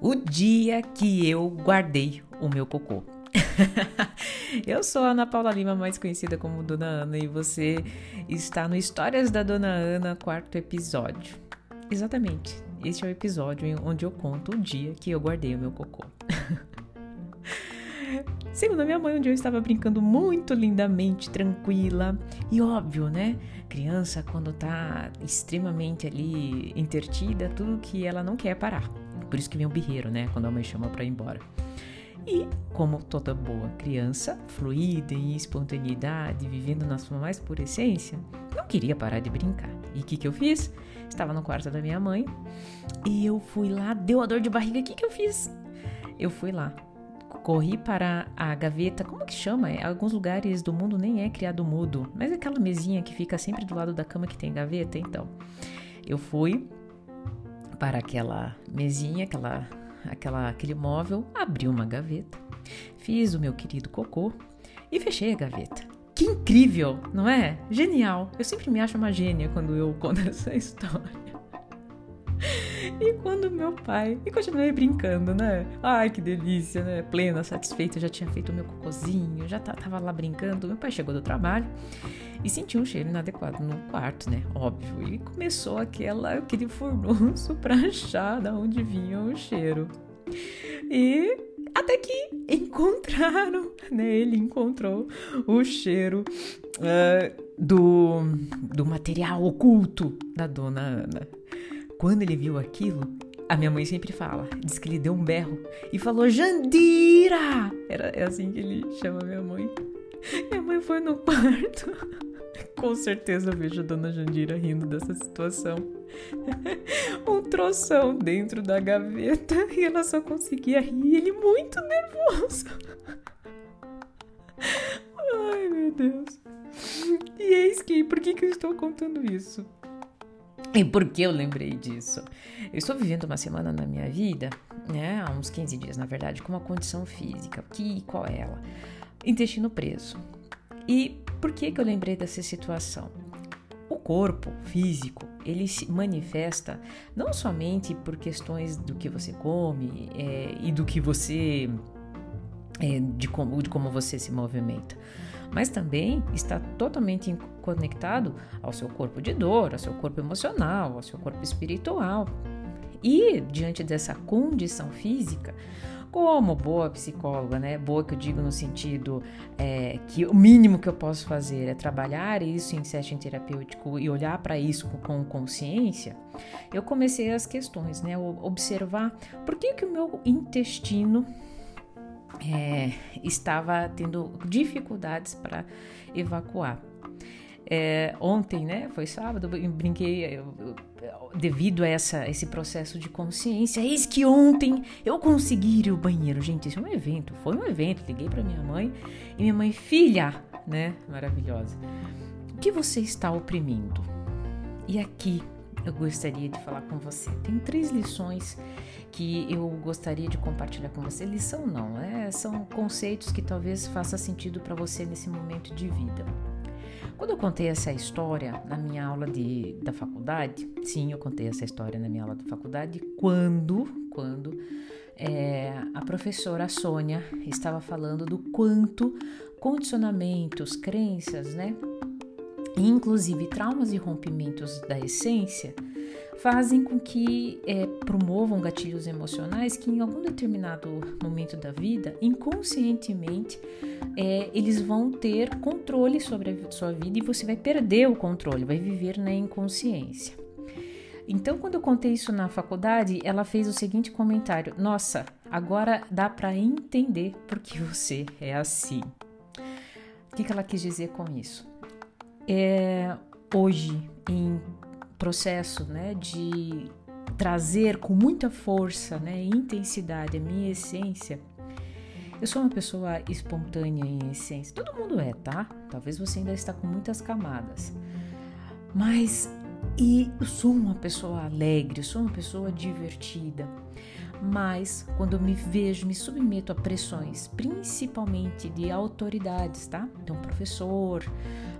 o dia que eu guardei o meu cocô. eu sou a Ana Paula Lima, mais conhecida como Dona Ana, e você está no Histórias da Dona Ana, quarto episódio. Exatamente, este é o episódio onde eu conto o dia que eu guardei o meu cocô. Segundo a minha mãe, um dia eu estava brincando muito lindamente, tranquila. E óbvio, né? Criança, quando tá extremamente ali intertida, tudo que ela não quer é parar. Por isso que vem o birreiro, né? Quando a mãe chama pra ir embora. E, como toda boa criança, fluida em espontaneidade, vivendo na sua mais pura essência, não queria parar de brincar. E o que, que eu fiz? Estava no quarto da minha mãe e eu fui lá, deu a dor de barriga. O que, que eu fiz? Eu fui lá, corri para a gaveta, como que chama? Em alguns lugares do mundo nem é criado mudo, mas é aquela mesinha que fica sempre do lado da cama que tem gaveta, então. Eu fui para aquela mesinha, aquela, aquela, aquele móvel, abri uma gaveta, fiz o meu querido cocô e fechei a gaveta. Que incrível, não é? Genial. Eu sempre me acho uma gênia quando eu conto essa história. E quando meu pai. E continuei brincando, né? Ai, que delícia, né? Plena, satisfeita, já tinha feito o meu cocôzinho, já tava lá brincando. Meu pai chegou do trabalho e sentiu um cheiro inadequado no quarto, né? Óbvio. E começou aquela, aquele furdunço pra achar da onde vinha o cheiro. E até que encontraram, né? Ele encontrou o cheiro uh, do, do material oculto da dona Ana. Quando ele viu aquilo, a minha mãe sempre fala, diz que ele deu um berro e falou Jandira! Era, é assim que ele chama minha mãe. Minha mãe foi no quarto. Com certeza eu vejo a dona Jandira rindo dessa situação. um troção dentro da gaveta e ela só conseguia rir, ele muito nervoso. Ai, meu Deus. E eis que, por que, que eu estou contando isso? E por que eu lembrei disso? Eu estou vivendo uma semana na minha vida, né, há uns 15 dias na verdade, com uma condição física. Que qual é ela? Intestino preso. E por que que eu lembrei dessa situação? O corpo físico, ele se manifesta não somente por questões do que você come é, e do que você de, como, de como você se movimenta mas também está totalmente conectado ao seu corpo de dor, ao seu corpo emocional, ao seu corpo espiritual. E diante dessa condição física, como boa psicóloga, né? Boa que eu digo no sentido é, que o mínimo que eu posso fazer é trabalhar isso em setting terapêutico e olhar para isso com consciência, eu comecei as questões, né? Observar por que, que o meu intestino é, estava tendo dificuldades para evacuar. É, ontem, né, foi sábado, eu brinquei eu, eu, devido a essa, esse processo de consciência. Eis que ontem eu consegui ir ao banheiro. Gente, isso é um evento, foi um evento. Liguei para minha mãe e minha mãe, filha, né, maravilhosa, o que você está oprimindo? E aqui eu gostaria de falar com você. Tem três lições que eu gostaria de compartilhar com você. Lição não, é, são conceitos que talvez faça sentido para você nesse momento de vida. Quando eu contei essa história na minha aula de, da faculdade, sim, eu contei essa história na minha aula da faculdade, quando, quando é, a professora Sônia estava falando do quanto condicionamentos, crenças, né, inclusive traumas e rompimentos da essência, fazem com que é, promovam gatilhos emocionais que em algum determinado momento da vida, inconscientemente, é, eles vão ter controle sobre a sua vida e você vai perder o controle, vai viver na inconsciência. Então, quando eu contei isso na faculdade, ela fez o seguinte comentário: Nossa, agora dá para entender por que você é assim. O que, que ela quis dizer com isso? é, hoje em processo né, de trazer com muita força né, e intensidade a minha essência, eu sou uma pessoa espontânea em essência. Todo mundo é, tá? Talvez você ainda está com muitas camadas. Mas e eu sou uma pessoa alegre, eu sou uma pessoa divertida. Mas quando me vejo, me submeto a pressões, principalmente de autoridades, tá? Então, professor,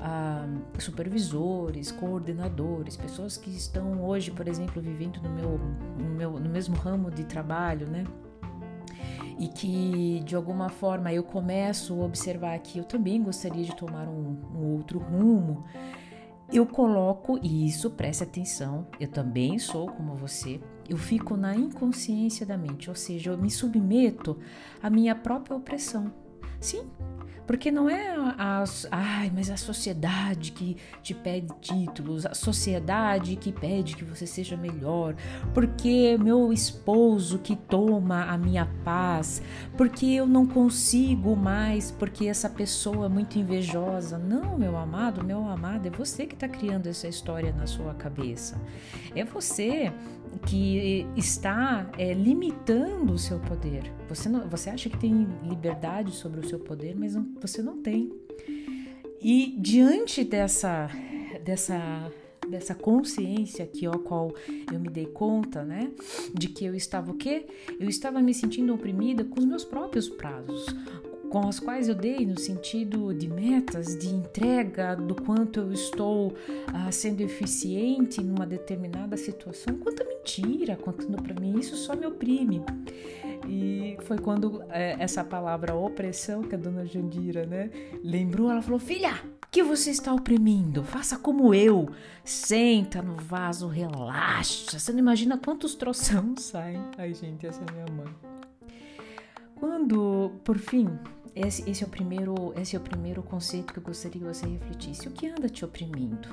ah, supervisores, coordenadores, pessoas que estão hoje, por exemplo, vivendo no meu, no meu no mesmo ramo de trabalho, né? E que de alguma forma eu começo a observar que eu também gostaria de tomar um, um outro rumo. Eu coloco, e isso preste atenção, eu também sou como você, eu fico na inconsciência da mente, ou seja, eu me submeto à minha própria opressão. Sim, porque não é a, ai, mas a sociedade que te pede títulos, a sociedade que pede que você seja melhor, porque meu esposo que toma a minha paz, porque eu não consigo mais, porque essa pessoa é muito invejosa. Não, meu amado, meu amado, é você que está criando essa história na sua cabeça. É você que está é, limitando o seu poder. Você, não, você acha que tem liberdade sobre o seu poder, mas não, você não tem. E diante dessa, dessa, dessa consciência que ao qual eu me dei conta, né, de que eu estava o quê? Eu estava me sentindo oprimida com os meus próprios prazos, com as quais eu dei no sentido de metas, de entrega, do quanto eu estou ah, sendo eficiente numa determinada situação. Quanta mentira contando para mim, isso só me oprime. E foi quando é, essa palavra opressão que a dona Jandira, né, lembrou, ela falou: "Filha, que você está oprimindo? Faça como eu. Senta no vaso, relaxa. Você não imagina quantos troção saem. Ai, gente, essa é minha mãe. Quando, por fim, esse, esse, é o primeiro, esse é o primeiro conceito que eu gostaria que você refletisse. O que anda te oprimindo?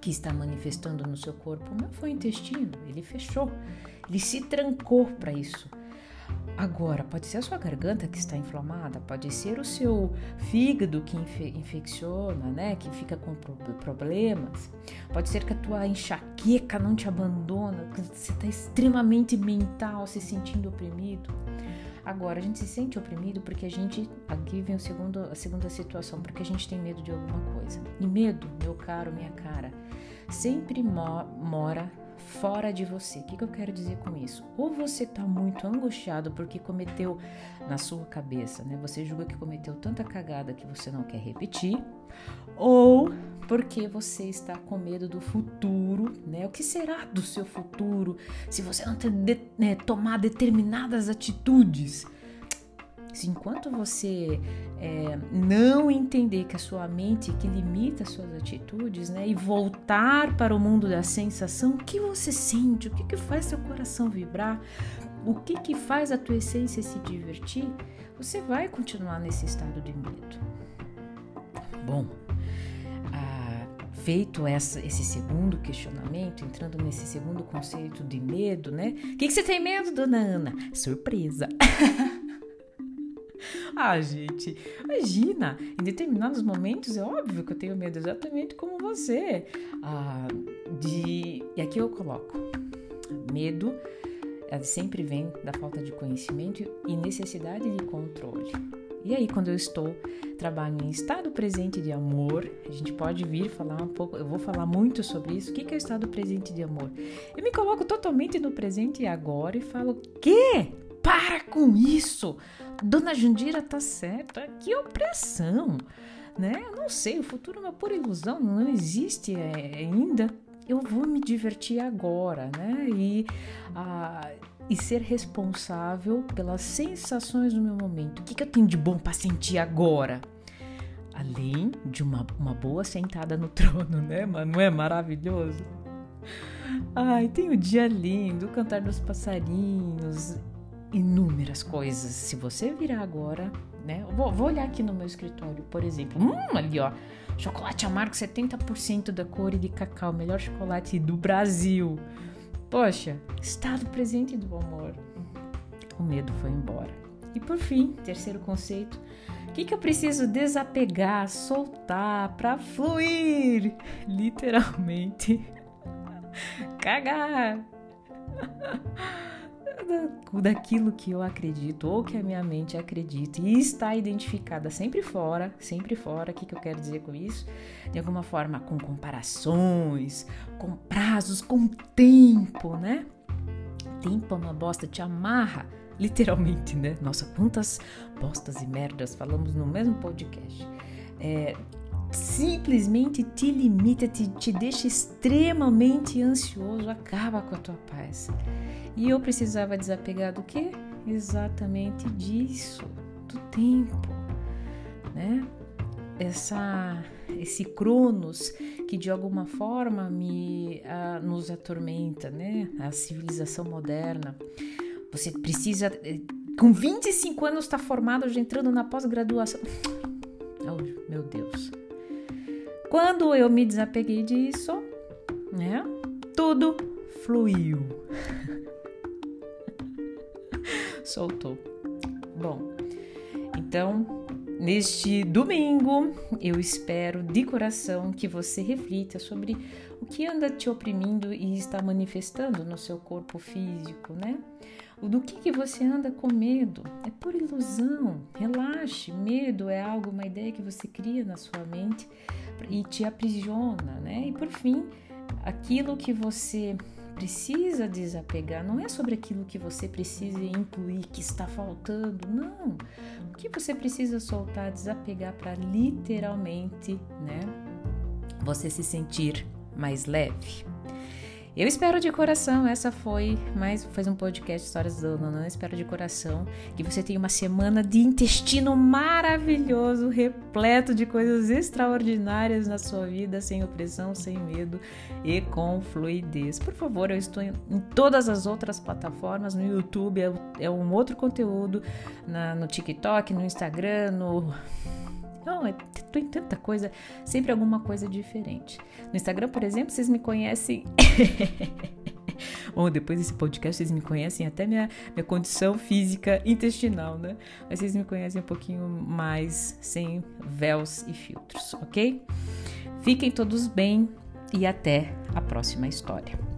Que está manifestando no seu corpo? Não foi o intestino, ele fechou, ele se trancou para isso. Agora, pode ser a sua garganta que está inflamada, pode ser o seu fígado que infe infecciona, né, que fica com problemas, pode ser que a tua enxaqueca não te abandona, que você está extremamente mental, se sentindo oprimido. Agora, a gente se sente oprimido porque a gente. Aqui vem o segundo, a segunda situação, porque a gente tem medo de alguma coisa. E medo, meu caro, minha cara, sempre mo mora fora de você. O que, que eu quero dizer com isso? Ou você está muito angustiado porque cometeu na sua cabeça, né? Você julga que cometeu tanta cagada que você não quer repetir, ou porque você está com medo do futuro, né? O que será do seu futuro se você não ter de, né, tomar determinadas atitudes? Se enquanto você é, não entender que a sua mente que limita as suas atitudes, né, e voltar para o mundo da sensação, o que você sente, o que, que faz seu coração vibrar, o que, que faz a tua essência se divertir, você vai continuar nesse estado de medo. Bom, ah, feito essa, esse segundo questionamento, entrando nesse segundo conceito de medo, né? O que, que você tem medo, dona Ana? Surpresa! ah, gente, imagina, em determinados momentos é óbvio que eu tenho medo, exatamente como você. Ah, de. E aqui eu coloco: medo sempre vem da falta de conhecimento e necessidade de controle. E aí, quando eu estou trabalhando em estado presente de amor, a gente pode vir falar um pouco, eu vou falar muito sobre isso. O que é o estado presente de amor? Eu me coloco totalmente no presente e agora e falo: "Que? Para com isso! Dona Jandira tá certa, que opressão, né? Eu não sei, o futuro é uma pura ilusão, não existe é, ainda. Eu vou me divertir agora, né? E, ah, e ser responsável pelas sensações do meu momento. O que, que eu tenho de bom para sentir agora? Além de uma, uma boa sentada no trono, né? Mas não é maravilhoso? Ai, tem o dia lindo, o cantar dos passarinhos, inúmeras coisas. Se você virar agora, né? Vou, vou, olhar aqui no meu escritório, por exemplo. Hum, ali ó, chocolate amargo 70% da cor de cacau, melhor chocolate do Brasil. Poxa, estado presente do amor. O medo foi embora. E por fim, terceiro conceito, o que, que eu preciso desapegar, soltar para fluir? Literalmente, cagar. daquilo que eu acredito ou que a minha mente acredita e está identificada sempre fora, sempre fora. O que, que eu quero dizer com isso? De alguma forma, com comparações, com prazos, com tempo, né? tempo é uma bosta, te amarra, literalmente, né? Nossa, quantas bostas e merdas falamos no mesmo podcast. É, simplesmente te limita, te, te deixa extremamente ansioso, acaba com a tua paz. E eu precisava desapegar do quê? Exatamente disso, do tempo, né? Essa, esse cronos que de alguma forma me uh, nos atormenta, né? A civilização moderna. Você precisa, eh, com 25 anos, estar tá formado, já entrando na pós-graduação. Oh, meu Deus. Quando eu me desapeguei disso, né? Tudo fluiu. Soltou. Bom, então, neste domingo, eu espero de coração que você reflita sobre o que anda te oprimindo e está manifestando no seu corpo físico, né? Do que, que você anda com medo? É por ilusão. Relaxe. Medo é algo, uma ideia que você cria na sua mente e te aprisiona, né? E por fim, aquilo que você precisa desapegar não é sobre aquilo que você precisa incluir, que está faltando, não. O que você precisa soltar, desapegar para literalmente, né? Você se sentir mais leve. Eu espero de coração, essa foi mais faz um podcast Histórias do Nanã. Espero de coração que você tenha uma semana de intestino maravilhoso, repleto de coisas extraordinárias na sua vida, sem opressão, sem medo e com fluidez. Por favor, eu estou em, em todas as outras plataformas, no YouTube é, é um outro conteúdo, na, no TikTok, no Instagram, no não, é, tem tanta coisa, sempre alguma coisa diferente. No Instagram, por exemplo, vocês me conhecem. Bom, depois desse podcast vocês me conhecem até minha, minha condição física intestinal, né? Mas vocês me conhecem um pouquinho mais sem véus e filtros, ok? Fiquem todos bem e até a próxima história.